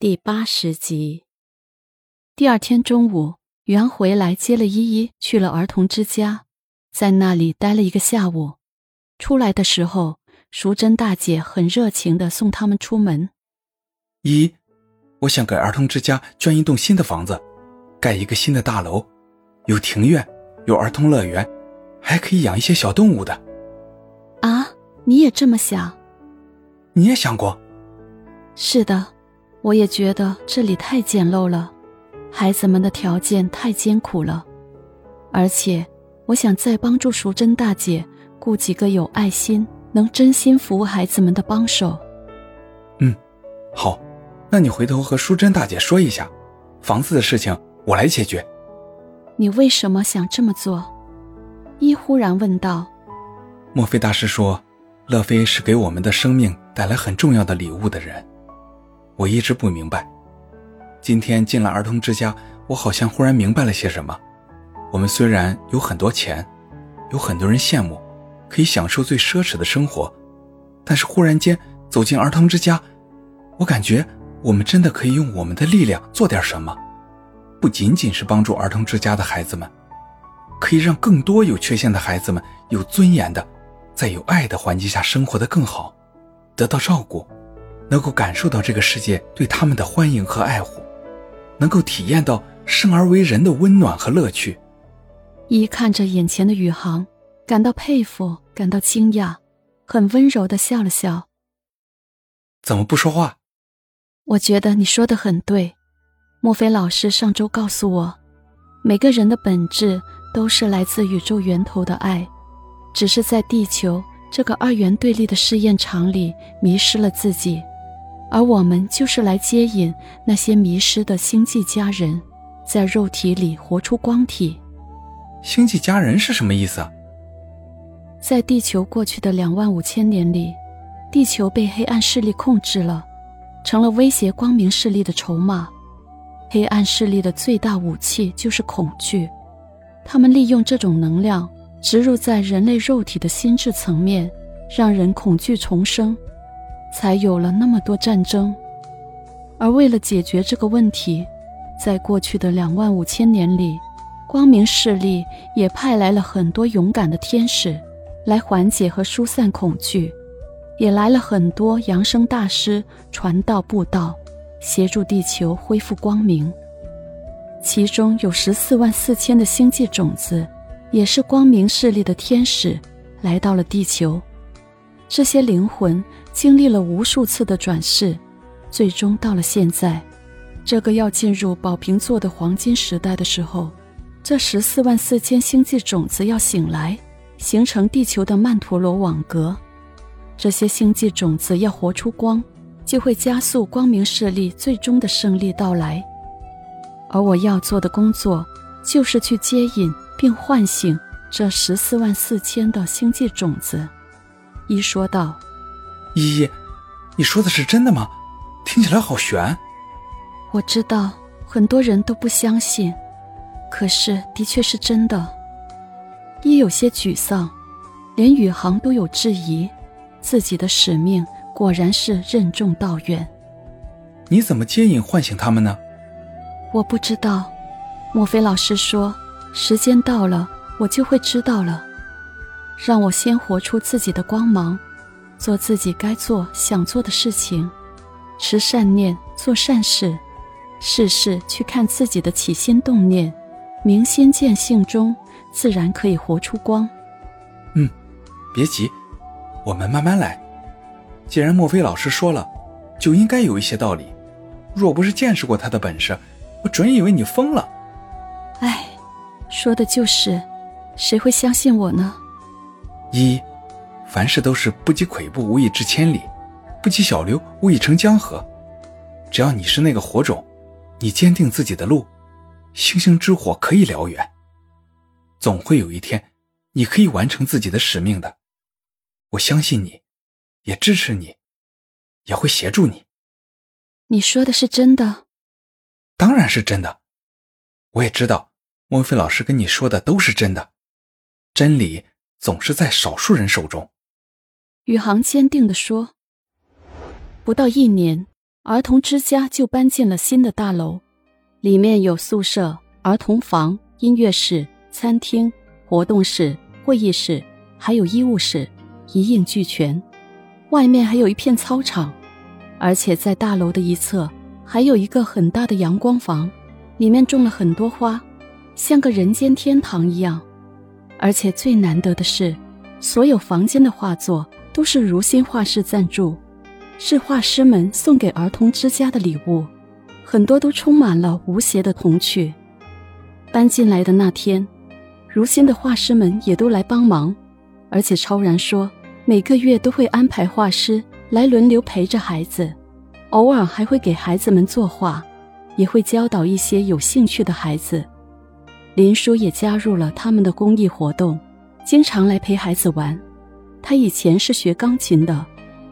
第八十集。第二天中午，袁回来接了依依去了儿童之家，在那里待了一个下午。出来的时候，淑珍大姐很热情的送他们出门。依依，我想给儿童之家捐一栋新的房子，盖一个新的大楼，有庭院，有儿童乐园，还可以养一些小动物的。啊，你也这么想？你也想过？是的。我也觉得这里太简陋了，孩子们的条件太艰苦了，而且我想再帮助淑珍大姐雇几个有爱心、能真心服务孩子们的帮手。嗯，好，那你回头和淑珍大姐说一下，房子的事情我来解决。你为什么想这么做？一忽然问道。墨菲大师说，乐飞是给我们的生命带来很重要的礼物的人。我一直不明白，今天进了儿童之家，我好像忽然明白了些什么。我们虽然有很多钱，有很多人羡慕，可以享受最奢侈的生活，但是忽然间走进儿童之家，我感觉我们真的可以用我们的力量做点什么，不仅仅是帮助儿童之家的孩子们，可以让更多有缺陷的孩子们有尊严的，在有爱的环境下生活的更好，得到照顾。能够感受到这个世界对他们的欢迎和爱护，能够体验到生而为人的温暖和乐趣。一看着眼前的宇航，感到佩服，感到惊讶，很温柔的笑了笑。怎么不说话？我觉得你说的很对。莫非老师上周告诉我，每个人的本质都是来自宇宙源头的爱，只是在地球这个二元对立的试验场里迷失了自己。而我们就是来接引那些迷失的星际家人，在肉体里活出光体。星际家人是什么意思？在地球过去的两万五千年里，地球被黑暗势力控制了，成了威胁光明势力的筹码。黑暗势力的最大武器就是恐惧，他们利用这种能量植入在人类肉体的心智层面，让人恐惧重生。才有了那么多战争，而为了解决这个问题，在过去的两万五千年里，光明势力也派来了很多勇敢的天使，来缓解和疏散恐惧，也来了很多扬声大师传道布道，协助地球恢复光明。其中有十四万四千的星际种子，也是光明势力的天使，来到了地球。这些灵魂经历了无数次的转世，最终到了现在，这个要进入宝瓶座的黄金时代的时候，这十四万四千星际种子要醒来，形成地球的曼陀罗网格。这些星际种子要活出光，就会加速光明势力最终的胜利到来。而我要做的工作，就是去接引并唤醒这十四万四千的星际种子。一说道：“依依，你说的是真的吗？听起来好悬。”我知道很多人都不相信，可是的确是真的。一有些沮丧，连宇航都有质疑，自己的使命果然是任重道远。你怎么接引唤醒他们呢？我不知道。莫非老师说，时间到了，我就会知道了。让我先活出自己的光芒，做自己该做、想做的事情，持善念，做善事，事事去看自己的起心动念，明心见性中，自然可以活出光。嗯，别急，我们慢慢来。既然莫非老师说了，就应该有一些道理。若不是见识过他的本事，我准以为你疯了。哎，说的就是，谁会相信我呢？一，凡事都是不积跬步，无以至千里；不积小流，无以成江河。只要你是那个火种，你坚定自己的路，星星之火可以燎原。总会有一天，你可以完成自己的使命的。我相信你，也支持你，也会协助你。你说的是真的？当然是真的。我也知道，莫非老师跟你说的都是真的。真理。总是在少数人手中，宇航坚定地说：“不到一年，儿童之家就搬进了新的大楼，里面有宿舍、儿童房、音乐室、餐厅、活动室、会议室，还有医务室，一应俱全。外面还有一片操场，而且在大楼的一侧还有一个很大的阳光房，里面种了很多花，像个人间天堂一样。而且最难得的是，所有房间的画作都是如新画室赞助，是画师们送给儿童之家的礼物，很多都充满了无邪的童趣。搬进来的那天，如新的画师们也都来帮忙，而且超然说，每个月都会安排画师来轮流陪着孩子，偶尔还会给孩子们作画，也会教导一些有兴趣的孩子。林叔也加入了他们的公益活动，经常来陪孩子玩。他以前是学钢琴的，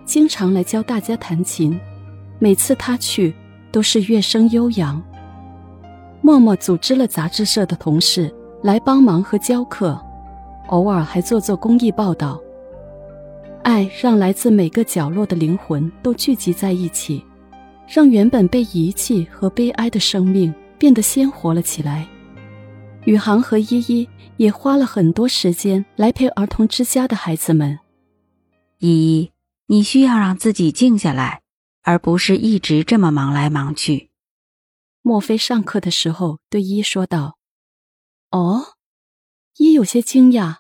经常来教大家弹琴。每次他去，都是乐声悠扬。默默组织了杂志社的同事来帮忙和教课，偶尔还做做公益报道。爱让来自每个角落的灵魂都聚集在一起，让原本被遗弃和悲哀的生命变得鲜活了起来。宇航和依依也花了很多时间来陪儿童之家的孩子们。依依，你需要让自己静下来，而不是一直这么忙来忙去。莫非上课的时候对依依说道：“哦。”依有些惊讶：“